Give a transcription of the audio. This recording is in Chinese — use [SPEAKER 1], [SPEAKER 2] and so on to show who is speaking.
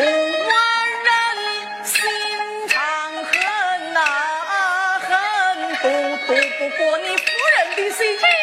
[SPEAKER 1] 不管人心肠狠哪狠毒毒不过你夫人的心。